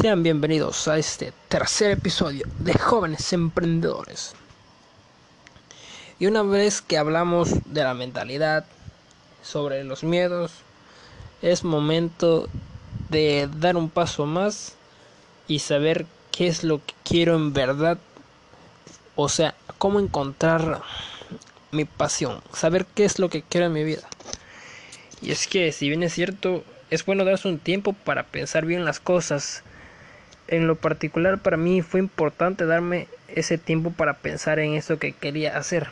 Sean bienvenidos a este tercer episodio de Jóvenes Emprendedores. Y una vez que hablamos de la mentalidad, sobre los miedos, es momento de dar un paso más y saber qué es lo que quiero en verdad. O sea, cómo encontrar mi pasión, saber qué es lo que quiero en mi vida. Y es que, si bien es cierto, es bueno darse un tiempo para pensar bien las cosas. En lo particular para mí fue importante darme ese tiempo para pensar en eso que quería hacer.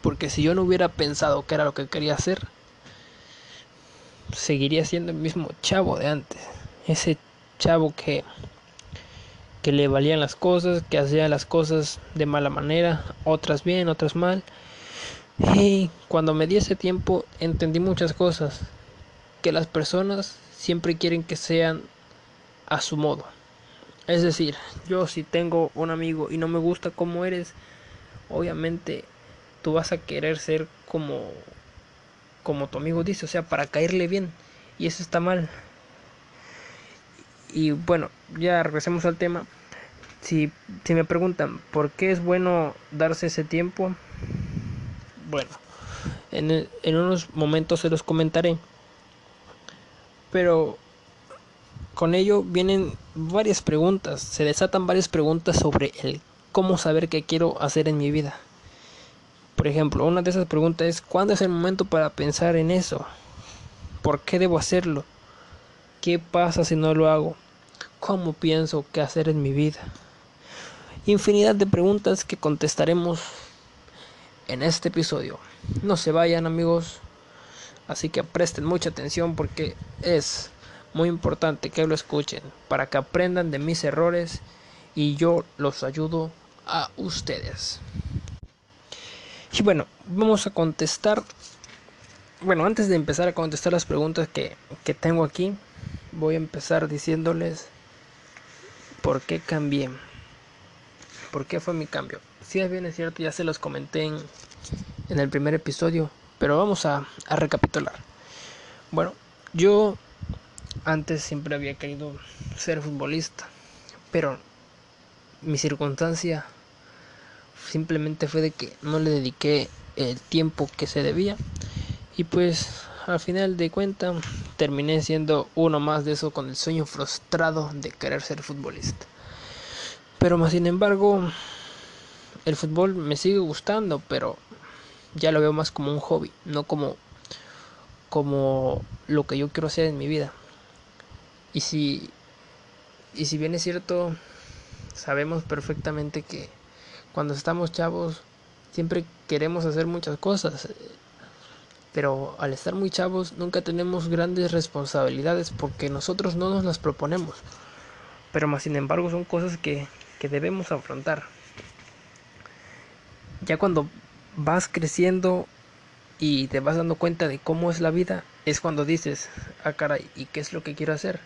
Porque si yo no hubiera pensado que era lo que quería hacer, seguiría siendo el mismo chavo de antes. Ese chavo que que le valían las cosas, que hacía las cosas de mala manera, otras bien, otras mal. Y cuando me di ese tiempo entendí muchas cosas, que las personas siempre quieren que sean a su modo. Es decir, yo si tengo un amigo y no me gusta como eres, obviamente tú vas a querer ser como como tu amigo dice, o sea, para caerle bien. Y eso está mal. Y bueno, ya regresemos al tema. Si, si me preguntan por qué es bueno darse ese tiempo, bueno, en, en unos momentos se los comentaré. Pero con ello vienen varias preguntas, se desatan varias preguntas sobre el cómo saber qué quiero hacer en mi vida. Por ejemplo, una de esas preguntas es ¿cuándo es el momento para pensar en eso? ¿Por qué debo hacerlo? ¿Qué pasa si no lo hago? ¿Cómo pienso qué hacer en mi vida? Infinidad de preguntas que contestaremos en este episodio. No se vayan amigos, así que presten mucha atención porque es muy importante que lo escuchen para que aprendan de mis errores y yo los ayudo a ustedes. Y bueno, vamos a contestar. Bueno, antes de empezar a contestar las preguntas que, que tengo aquí, voy a empezar diciéndoles por qué cambié. ¿Por qué fue mi cambio? Si es bien es cierto, ya se los comenté en, en el primer episodio, pero vamos a, a recapitular. Bueno, yo antes siempre había querido ser futbolista, pero mi circunstancia simplemente fue de que no le dediqué el tiempo que se debía y pues al final de cuenta terminé siendo uno más de eso con el sueño frustrado de querer ser futbolista. Pero más sin embargo, el fútbol me sigue gustando, pero ya lo veo más como un hobby, no como como lo que yo quiero hacer en mi vida. Y si y si bien es cierto, sabemos perfectamente que cuando estamos chavos siempre queremos hacer muchas cosas, pero al estar muy chavos nunca tenemos grandes responsabilidades porque nosotros no nos las proponemos. Pero más sin embargo son cosas que, que debemos afrontar. Ya cuando vas creciendo y te vas dando cuenta de cómo es la vida, es cuando dices, ah caray, ¿y qué es lo que quiero hacer?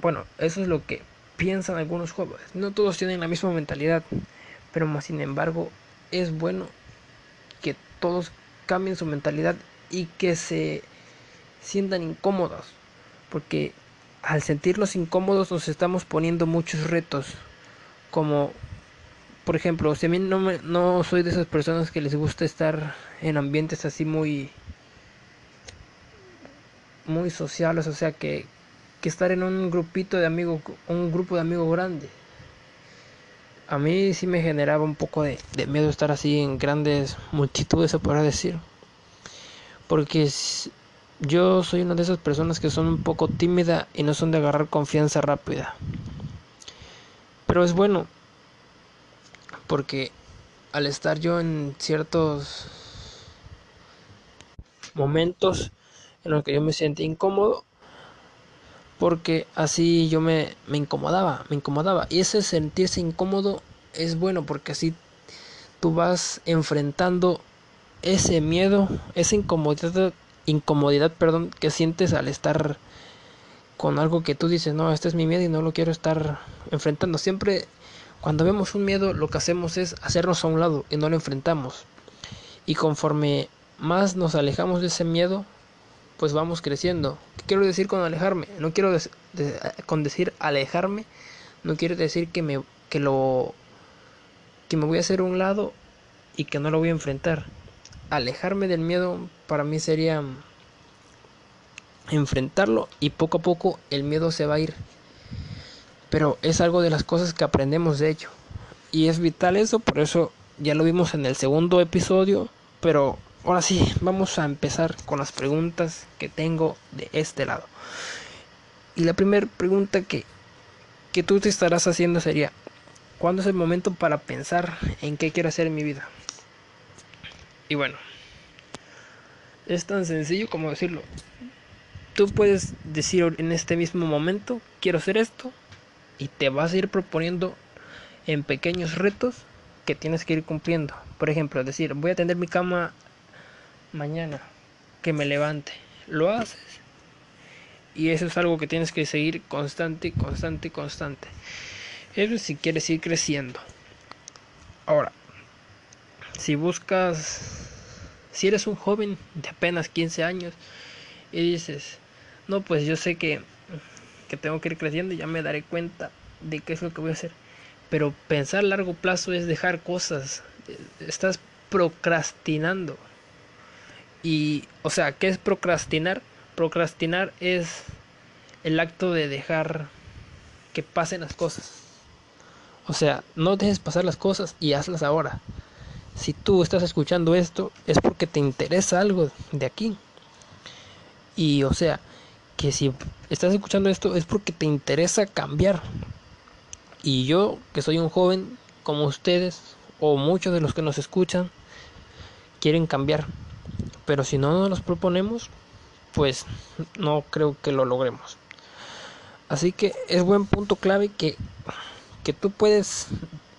Bueno, eso es lo que piensan algunos jóvenes. No todos tienen la misma mentalidad, pero más sin embargo es bueno que todos cambien su mentalidad y que se sientan incómodos, porque al sentirnos incómodos nos estamos poniendo muchos retos, como por ejemplo, si a mí no, me, no soy de esas personas que les gusta estar en ambientes así muy muy sociales, o sea que, que estar en un grupito de amigos, un grupo de amigos grande. A mí sí me generaba un poco de, miedo estar así en grandes multitudes, se podrá decir. Porque yo soy una de esas personas que son un poco tímida y no son de agarrar confianza rápida. Pero es bueno, porque al estar yo en ciertos momentos en los que yo me sentí incómodo, porque así yo me, me incomodaba, me incomodaba. Y ese sentirse incómodo es bueno porque así tú vas enfrentando ese miedo, esa incomodidad, incomodidad, perdón, que sientes al estar con algo que tú dices, no, este es mi miedo y no lo quiero estar enfrentando. Siempre cuando vemos un miedo lo que hacemos es hacernos a un lado y no lo enfrentamos. Y conforme más nos alejamos de ese miedo, pues vamos creciendo. ¿Qué quiero decir con alejarme? No quiero con decir alejarme, no quiere decir que me que lo que me voy a hacer un lado y que no lo voy a enfrentar. Alejarme del miedo para mí sería enfrentarlo y poco a poco el miedo se va a ir. Pero es algo de las cosas que aprendemos de ello. Y es vital eso, por eso ya lo vimos en el segundo episodio. Pero ahora sí, vamos a empezar con las preguntas que tengo de este lado. Y la primera pregunta que, que tú te estarás haciendo sería, ¿cuándo es el momento para pensar en qué quiero hacer en mi vida? Y bueno, es tan sencillo como decirlo. Tú puedes decir en este mismo momento, quiero hacer esto, y te vas a ir proponiendo en pequeños retos que tienes que ir cumpliendo. Por ejemplo, decir, voy a tender mi cama mañana, que me levante. Lo haces. Y eso es algo que tienes que seguir constante, constante, constante. Eso si quieres ir creciendo. Ahora, si buscas, si eres un joven de apenas 15 años y dices, no, pues yo sé que, que tengo que ir creciendo y ya me daré cuenta de qué es lo que voy a hacer pero pensar a largo plazo es dejar cosas. Estás procrastinando. Y, o sea, ¿qué es procrastinar? Procrastinar es el acto de dejar que pasen las cosas. O sea, no dejes pasar las cosas y hazlas ahora. Si tú estás escuchando esto, es porque te interesa algo de aquí. Y, o sea, que si estás escuchando esto, es porque te interesa cambiar. Y yo, que soy un joven como ustedes, o muchos de los que nos escuchan, quieren cambiar. Pero si no nos los proponemos, pues no creo que lo logremos. Así que es buen punto clave que, que tú puedes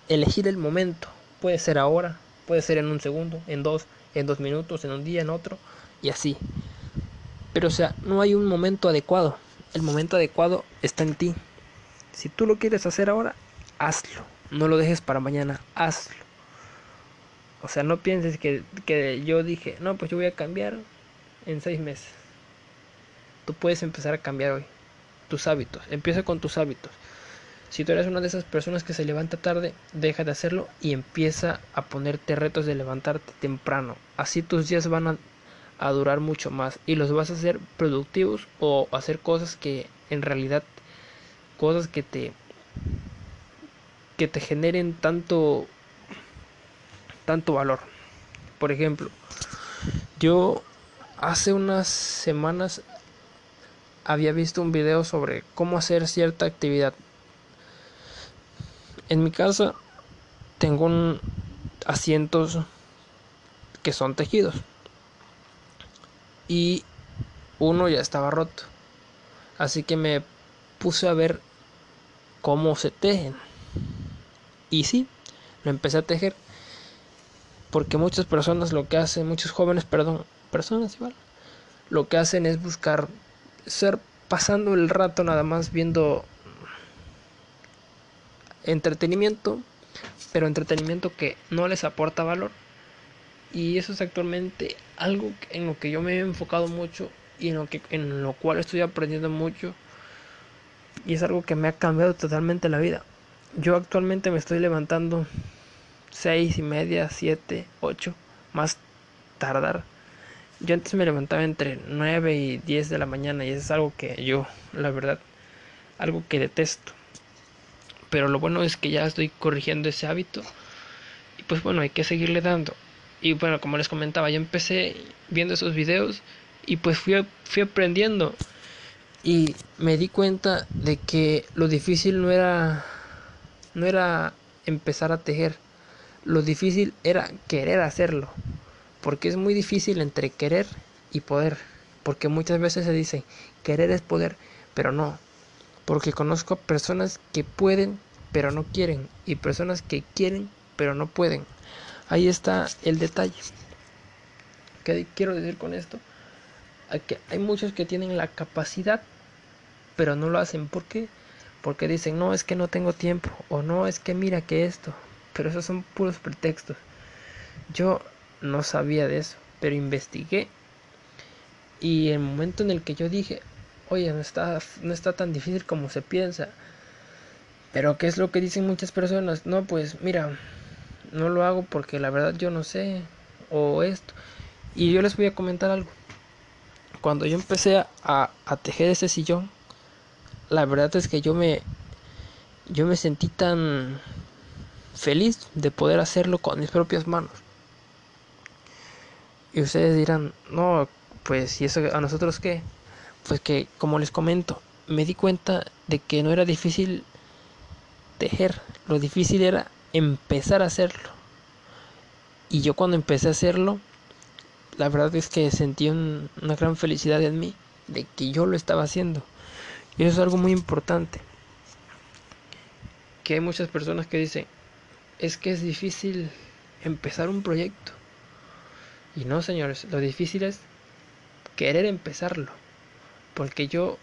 elegir el momento. Puede ser ahora, puede ser en un segundo, en dos, en dos minutos, en un día, en otro, y así. Pero o sea, no hay un momento adecuado. El momento adecuado está en ti. Si tú lo quieres hacer ahora, hazlo. No lo dejes para mañana, hazlo. O sea, no pienses que, que yo dije, no, pues yo voy a cambiar en seis meses. Tú puedes empezar a cambiar hoy tus hábitos. Empieza con tus hábitos. Si tú eres una de esas personas que se levanta tarde, deja de hacerlo y empieza a ponerte retos de levantarte temprano. Así tus días van a, a durar mucho más y los vas a hacer productivos o hacer cosas que en realidad cosas que te que te generen tanto tanto valor. Por ejemplo, yo hace unas semanas había visto un video sobre cómo hacer cierta actividad. En mi casa tengo un asientos que son tejidos y uno ya estaba roto. Así que me puse a ver cómo se tejen. Y sí, lo empecé a tejer. Porque muchas personas lo que hacen, muchos jóvenes, perdón, personas igual, lo que hacen es buscar ser pasando el rato nada más viendo entretenimiento, pero entretenimiento que no les aporta valor. Y eso es actualmente algo en lo que yo me he enfocado mucho y en lo, que, en lo cual estoy aprendiendo mucho y es algo que me ha cambiado totalmente la vida. Yo actualmente me estoy levantando seis y media, siete, ocho, más tardar. Yo antes me levantaba entre 9 y 10 de la mañana y eso es algo que yo, la verdad, algo que detesto. Pero lo bueno es que ya estoy corrigiendo ese hábito y pues bueno, hay que seguirle dando. Y bueno, como les comentaba, yo empecé viendo esos videos y pues fui, fui aprendiendo y me di cuenta de que lo difícil no era no era empezar a tejer lo difícil era querer hacerlo porque es muy difícil entre querer y poder porque muchas veces se dice querer es poder pero no porque conozco personas que pueden pero no quieren y personas que quieren pero no pueden ahí está el detalle ¿qué quiero decir con esto? que hay muchos que tienen la capacidad pero no lo hacen. ¿Por qué? Porque dicen, no, es que no tengo tiempo, o no, es que mira que esto, pero esos son puros pretextos. Yo no sabía de eso, pero investigué Y el momento en el que yo dije, oye, no está, no está tan difícil como se piensa. Pero ¿qué es lo que dicen muchas personas? No, pues mira, no lo hago porque la verdad yo no sé. O esto. Y yo les voy a comentar algo. Cuando yo empecé a, a tejer ese sillón, la verdad es que yo me, yo me sentí tan feliz de poder hacerlo con mis propias manos. Y ustedes dirán, no, pues, ¿y eso a nosotros qué? Pues que, como les comento, me di cuenta de que no era difícil tejer, lo difícil era empezar a hacerlo. Y yo cuando empecé a hacerlo, la verdad es que sentí una gran felicidad en mí de que yo lo estaba haciendo. Y eso es algo muy importante. Que hay muchas personas que dicen, es que es difícil empezar un proyecto. Y no, señores, lo difícil es querer empezarlo. Porque yo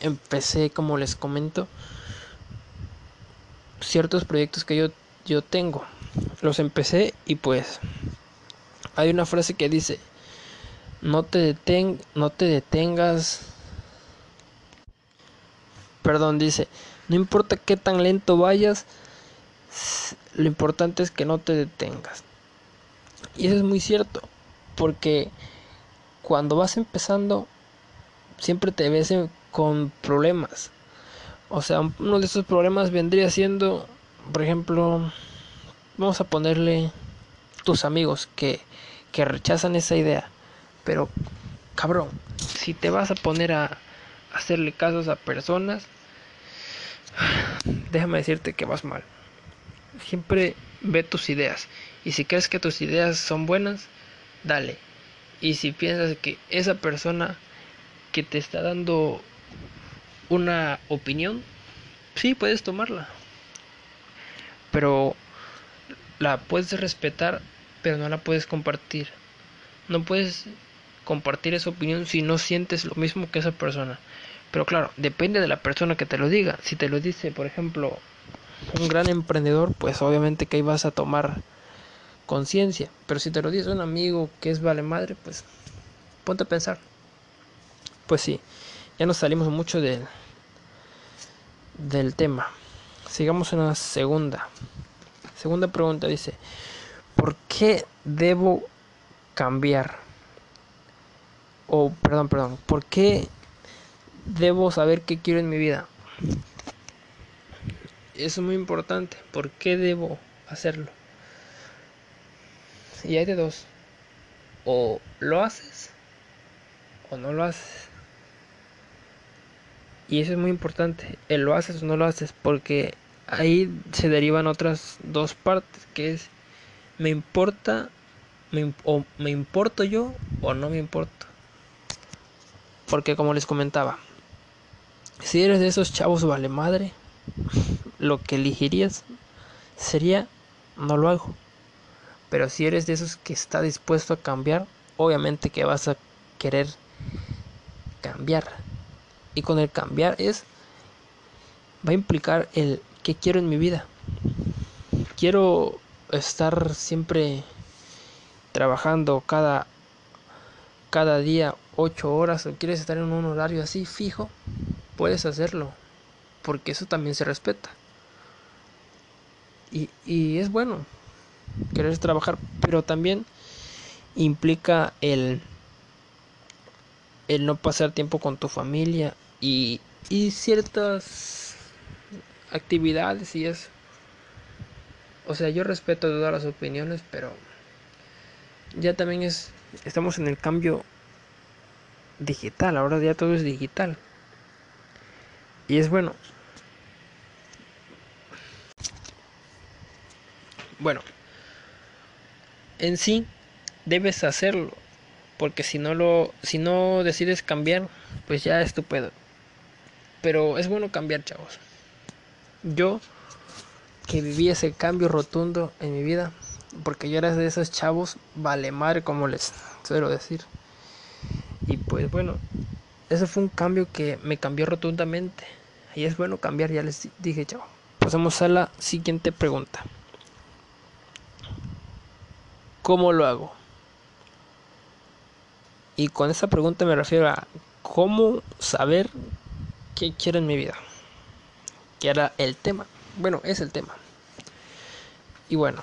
empecé, como les comento, ciertos proyectos que yo, yo tengo. Los empecé y pues hay una frase que dice, no te, deten no te detengas. Perdón, dice, no importa qué tan lento vayas, lo importante es que no te detengas. Y eso es muy cierto, porque cuando vas empezando, siempre te ves con problemas. O sea, uno de esos problemas vendría siendo, por ejemplo, vamos a ponerle tus amigos que, que rechazan esa idea. Pero, cabrón, si te vas a poner a hacerle casos a personas, déjame decirte que vas mal siempre ve tus ideas. Y si crees que tus ideas son buenas, dale. Y si piensas que esa persona que te está dando una opinión, sí, puedes tomarla. Pero la puedes respetar, pero no la puedes compartir. No puedes compartir esa opinión si no sientes lo mismo que esa persona. Pero claro, depende de la persona que te lo diga. Si te lo dice, por ejemplo, un gran emprendedor, pues obviamente que ahí vas a tomar conciencia. Pero si te lo dice un amigo que es vale madre, pues ponte a pensar. Pues sí, ya nos salimos mucho del, del tema. Sigamos en la segunda. Segunda pregunta dice, ¿por qué debo cambiar? O, perdón, perdón, ¿por qué debo saber qué quiero en mi vida? Es muy importante. ¿Por qué debo hacerlo? Y hay de dos. O lo haces o no lo haces. Y eso es muy importante. El lo haces o no lo haces. Porque ahí se derivan otras dos partes. Que es, me importa, me, o me importo yo o no me importo. Porque como les comentaba, si eres de esos chavos vale madre, lo que elegirías sería no lo hago. Pero si eres de esos que está dispuesto a cambiar, obviamente que vas a querer cambiar. Y con el cambiar es va a implicar el que quiero en mi vida. Quiero estar siempre trabajando cada cada día ocho horas o quieres estar en un horario así fijo, puedes hacerlo porque eso también se respeta. Y, y es bueno querer trabajar, pero también implica el, el no pasar tiempo con tu familia y, y ciertas actividades y eso. O sea, yo respeto todas las opiniones, pero ya también es, estamos en el cambio digital, ahora ya todo es digital. Y es bueno, Bueno, en sí debes hacerlo, porque si no lo si no decides cambiar, pues ya es tu Pero es bueno cambiar, chavos. Yo que viví ese cambio rotundo en mi vida, porque yo era de esos chavos vale madre como les suelo decir. Y pues bueno, ese fue un cambio que me cambió rotundamente. Y es bueno cambiar, ya les dije, chao. Pasamos a la siguiente pregunta. ¿Cómo lo hago? Y con esa pregunta me refiero a cómo saber qué quiero en mi vida. Que era el tema. Bueno, es el tema. Y bueno,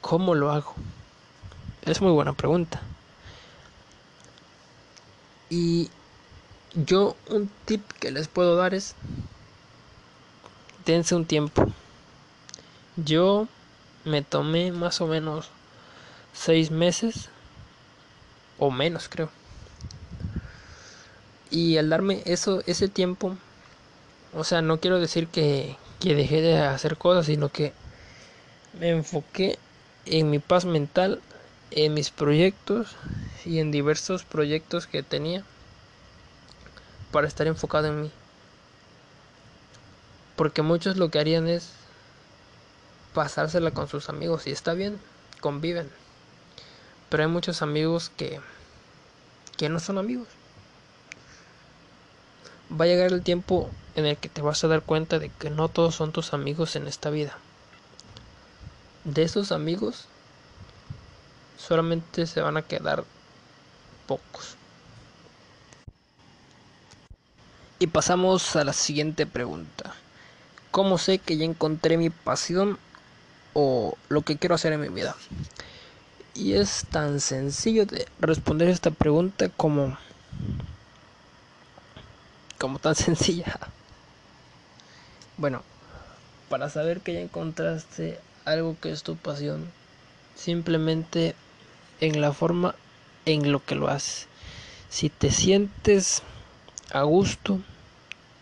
¿cómo lo hago? Es muy buena pregunta. Y yo un tip que les puedo dar es, dense un tiempo. Yo me tomé más o menos seis meses o menos creo. Y al darme eso, ese tiempo, o sea, no quiero decir que, que dejé de hacer cosas, sino que me enfoqué en mi paz mental, en mis proyectos y en diversos proyectos que tenía para estar enfocado en mí. Porque muchos lo que harían es pasársela con sus amigos y está bien, conviven. Pero hay muchos amigos que que no son amigos. Va a llegar el tiempo en el que te vas a dar cuenta de que no todos son tus amigos en esta vida. De esos amigos solamente se van a quedar pocos. Y pasamos a la siguiente pregunta. ¿Cómo sé que ya encontré mi pasión o lo que quiero hacer en mi vida? Y es tan sencillo de responder esta pregunta como como tan sencilla. Bueno, para saber que ya encontraste algo que es tu pasión, simplemente en la forma en lo que lo haces. Si te sientes a gusto,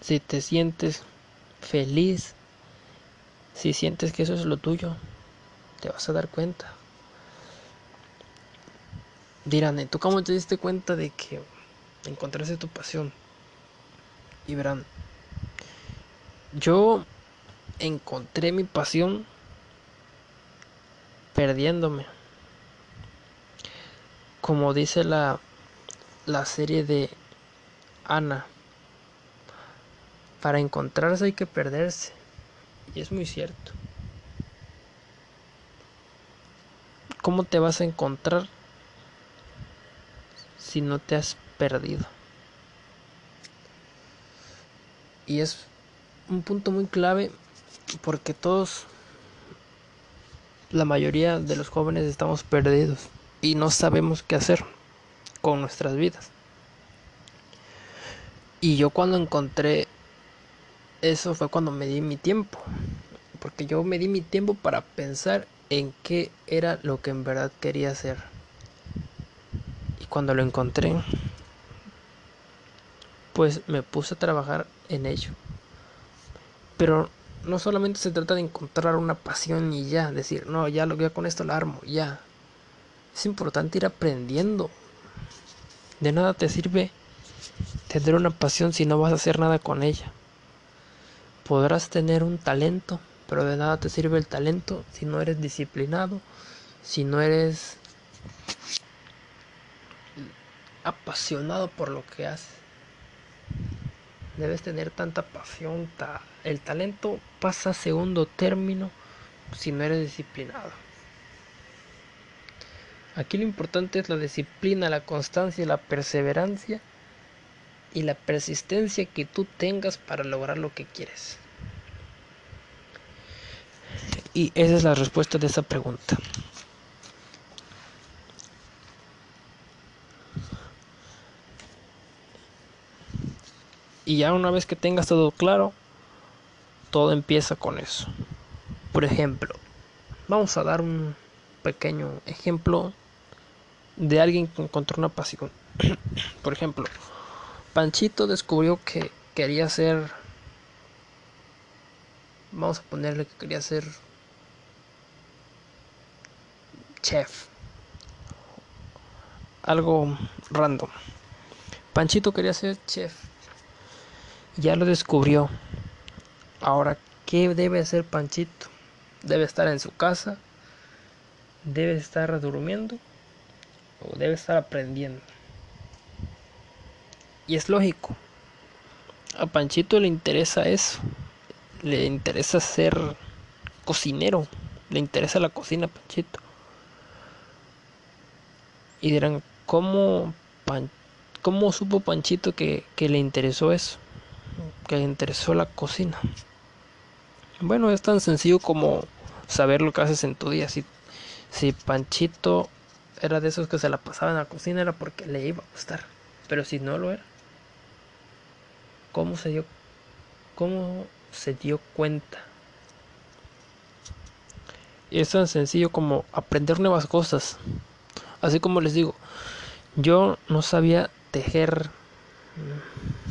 si te sientes feliz, si sientes que eso es lo tuyo, te vas a dar cuenta. Dirán, ¿tú cómo te diste cuenta de que encontraste tu pasión? Y verán, yo encontré mi pasión perdiéndome. Como dice la, la serie de Ana. Para encontrarse hay que perderse. Y es muy cierto. ¿Cómo te vas a encontrar si no te has perdido? Y es un punto muy clave porque todos, la mayoría de los jóvenes estamos perdidos y no sabemos qué hacer con nuestras vidas. Y yo cuando encontré eso fue cuando me di mi tiempo. Porque yo me di mi tiempo para pensar en qué era lo que en verdad quería hacer. Y cuando lo encontré, pues me puse a trabajar en ello. Pero no solamente se trata de encontrar una pasión y ya, decir, no, ya lo con esto la armo, ya. Es importante ir aprendiendo. De nada te sirve tener una pasión si no vas a hacer nada con ella. Podrás tener un talento, pero de nada te sirve el talento si no eres disciplinado, si no eres apasionado por lo que haces. Debes tener tanta pasión. el talento pasa a segundo término si no eres disciplinado. Aquí lo importante es la disciplina, la constancia y la perseverancia y la persistencia que tú tengas para lograr lo que quieres. Y esa es la respuesta de esa pregunta. Y ya una vez que tengas todo claro, todo empieza con eso. Por ejemplo, vamos a dar un pequeño ejemplo de alguien que encontró una pasión. Por ejemplo, Panchito descubrió que quería ser. Vamos a ponerle que quería ser. Chef. Algo random. Panchito quería ser chef. Ya lo descubrió. Ahora, ¿qué debe hacer Panchito? Debe estar en su casa. Debe estar durmiendo. O debe estar aprendiendo. Y es lógico. A Panchito le interesa eso. Le interesa ser cocinero. Le interesa la cocina a Panchito. Y dirán, cómo, cómo supo Panchito que, que le interesó eso, que le interesó la cocina. Bueno, es tan sencillo como saber lo que haces en tu día. Si, si Panchito era de esos que se la pasaba en la cocina, era porque le iba a gustar. Pero si no lo era, ¿cómo se dio, cómo se dio cuenta? Es tan sencillo como aprender nuevas cosas. Así como les digo, yo no sabía tejer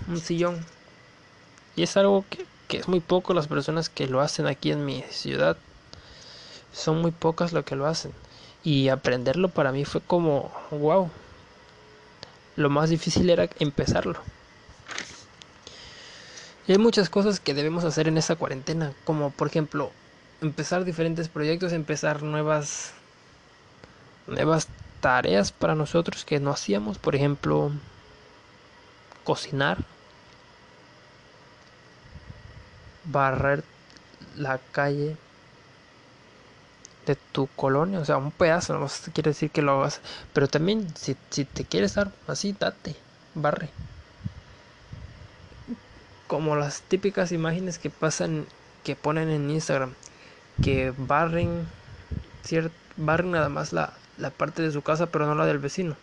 un sillón. Y es algo que, que es muy poco las personas que lo hacen aquí en mi ciudad. Son muy pocas las que lo hacen. Y aprenderlo para mí fue como, wow. Lo más difícil era empezarlo. Y hay muchas cosas que debemos hacer en esta cuarentena, como por ejemplo, empezar diferentes proyectos, empezar nuevas nuevas tareas para nosotros que no hacíamos, por ejemplo, cocinar, barrer la calle de tu colonia, o sea, un pedazo, no quiere decir que lo hagas, pero también si, si te quieres dar así, date, barre. Como las típicas imágenes que pasan, que ponen en Instagram, que barren, cierto, barren nada más la, la parte de su casa, pero no la del vecino.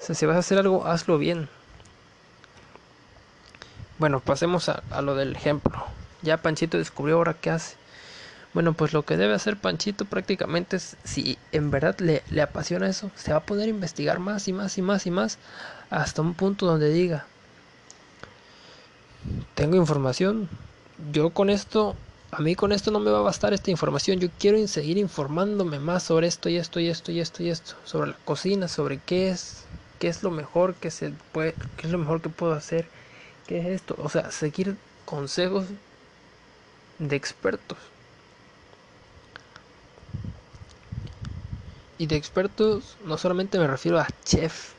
O sea, si vas a hacer algo, hazlo bien. Bueno, pasemos a, a lo del ejemplo. Ya Panchito descubrió ahora qué hace. Bueno, pues lo que debe hacer Panchito prácticamente es, si en verdad le, le, apasiona eso, se va a poder investigar más y más y más y más hasta un punto donde diga, tengo información, yo con esto a mí con esto no me va a bastar esta información. Yo quiero seguir informándome más sobre esto y esto y esto y esto y esto. Sobre la cocina, sobre qué es, qué es lo mejor que se puede, qué es lo mejor que puedo hacer, qué es esto. O sea, seguir consejos de expertos. Y de expertos no solamente me refiero a chefs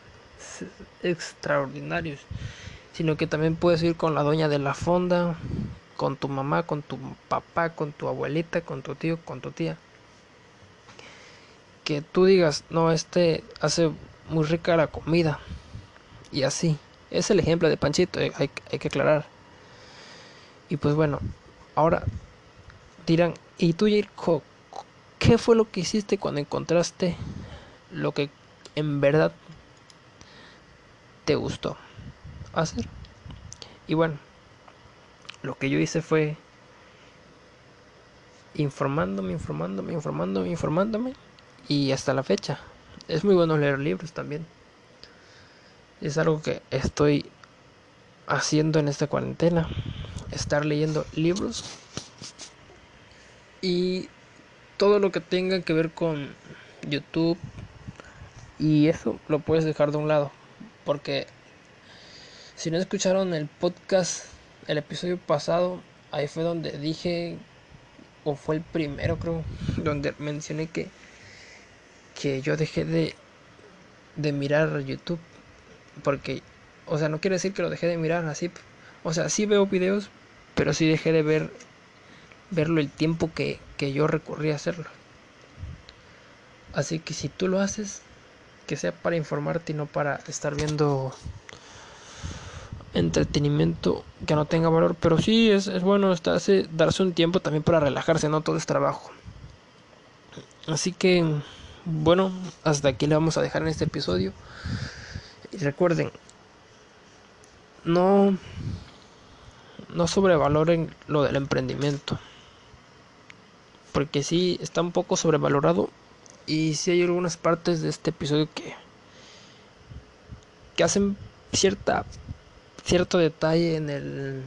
extraordinarios, sino que también puedes ir con la doña de la fonda, con tu mamá, con tu papá, con tu abuelita, con tu tío, con tu tía. Que tú digas, no, este hace muy rica la comida. Y así. Es el ejemplo de Panchito, eh, hay, hay que aclarar. Y pues bueno, ahora dirán, ¿y tú, Jirko, qué fue lo que hiciste cuando encontraste lo que en verdad te gustó hacer? Y bueno, lo que yo hice fue informándome, informándome, informándome, informándome. Y hasta la fecha. Es muy bueno leer libros también. Es algo que estoy haciendo en esta cuarentena. Estar leyendo libros. Y todo lo que tenga que ver con YouTube. Y eso lo puedes dejar de un lado. Porque si no escucharon el podcast el episodio pasado, ahí fue donde dije, o fue el primero creo, donde mencioné que, que yo dejé de, de mirar YouTube. Porque, o sea, no quiere decir que lo dejé de mirar así. O sea, sí veo videos, pero sí dejé de ver verlo el tiempo que, que yo recurrí a hacerlo. Así que si tú lo haces, que sea para informarte y no para estar viendo entretenimiento que no tenga valor, pero sí es, bueno darse un tiempo también para relajarse, no todo es trabajo. Así que, bueno, hasta aquí le vamos a dejar en este episodio. Y recuerden, no, no sobrevaloren lo del emprendimiento. Porque sí está un poco sobrevalorado. Y sí hay algunas partes de este episodio que, que hacen cierta cierto detalle en el,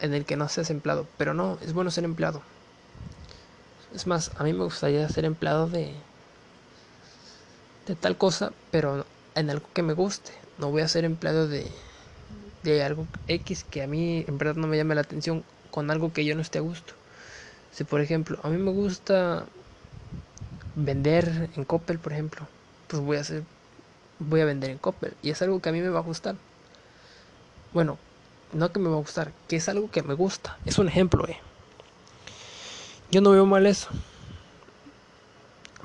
en el que no seas empleado. Pero no, es bueno ser empleado. Es más, a mí me gustaría ser empleado de, de tal cosa, pero en algo que me guste. No voy a ser empleado de, de algo X que a mí en verdad no me llame la atención con algo que yo no esté a gusto. Si por ejemplo, a mí me gusta vender en Coppel, por ejemplo, pues voy a hacer voy a vender en Coppel y es algo que a mí me va a gustar. Bueno, no que me va a gustar, que es algo que me gusta. Es un ejemplo, eh. Yo no veo mal eso.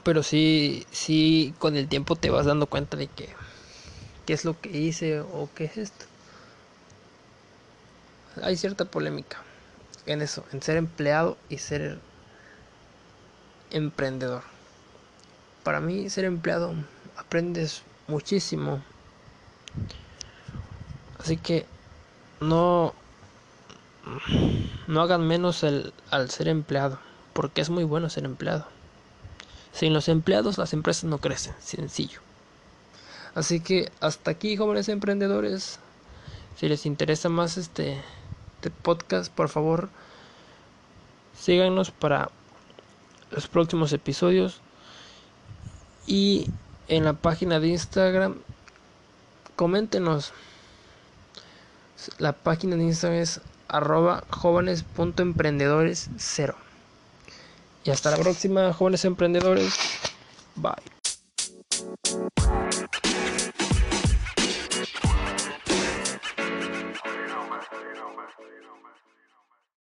pero sí, sí, con el tiempo te vas dando cuenta de que qué es lo que hice o qué es esto. Hay cierta polémica en eso, en ser empleado y ser emprendedor. Para mí ser empleado aprendes muchísimo. Así que no no hagan menos el, al ser empleado, porque es muy bueno ser empleado. Sin los empleados las empresas no crecen, sencillo. Así que hasta aquí, jóvenes emprendedores. Si les interesa más este, este podcast, por favor, síganos para los próximos episodios. Y en la página de Instagram, coméntenos. La página de Instagram es arroba jóvenes.emprendedores cero. Y hasta la próxima, jóvenes emprendedores. Bye.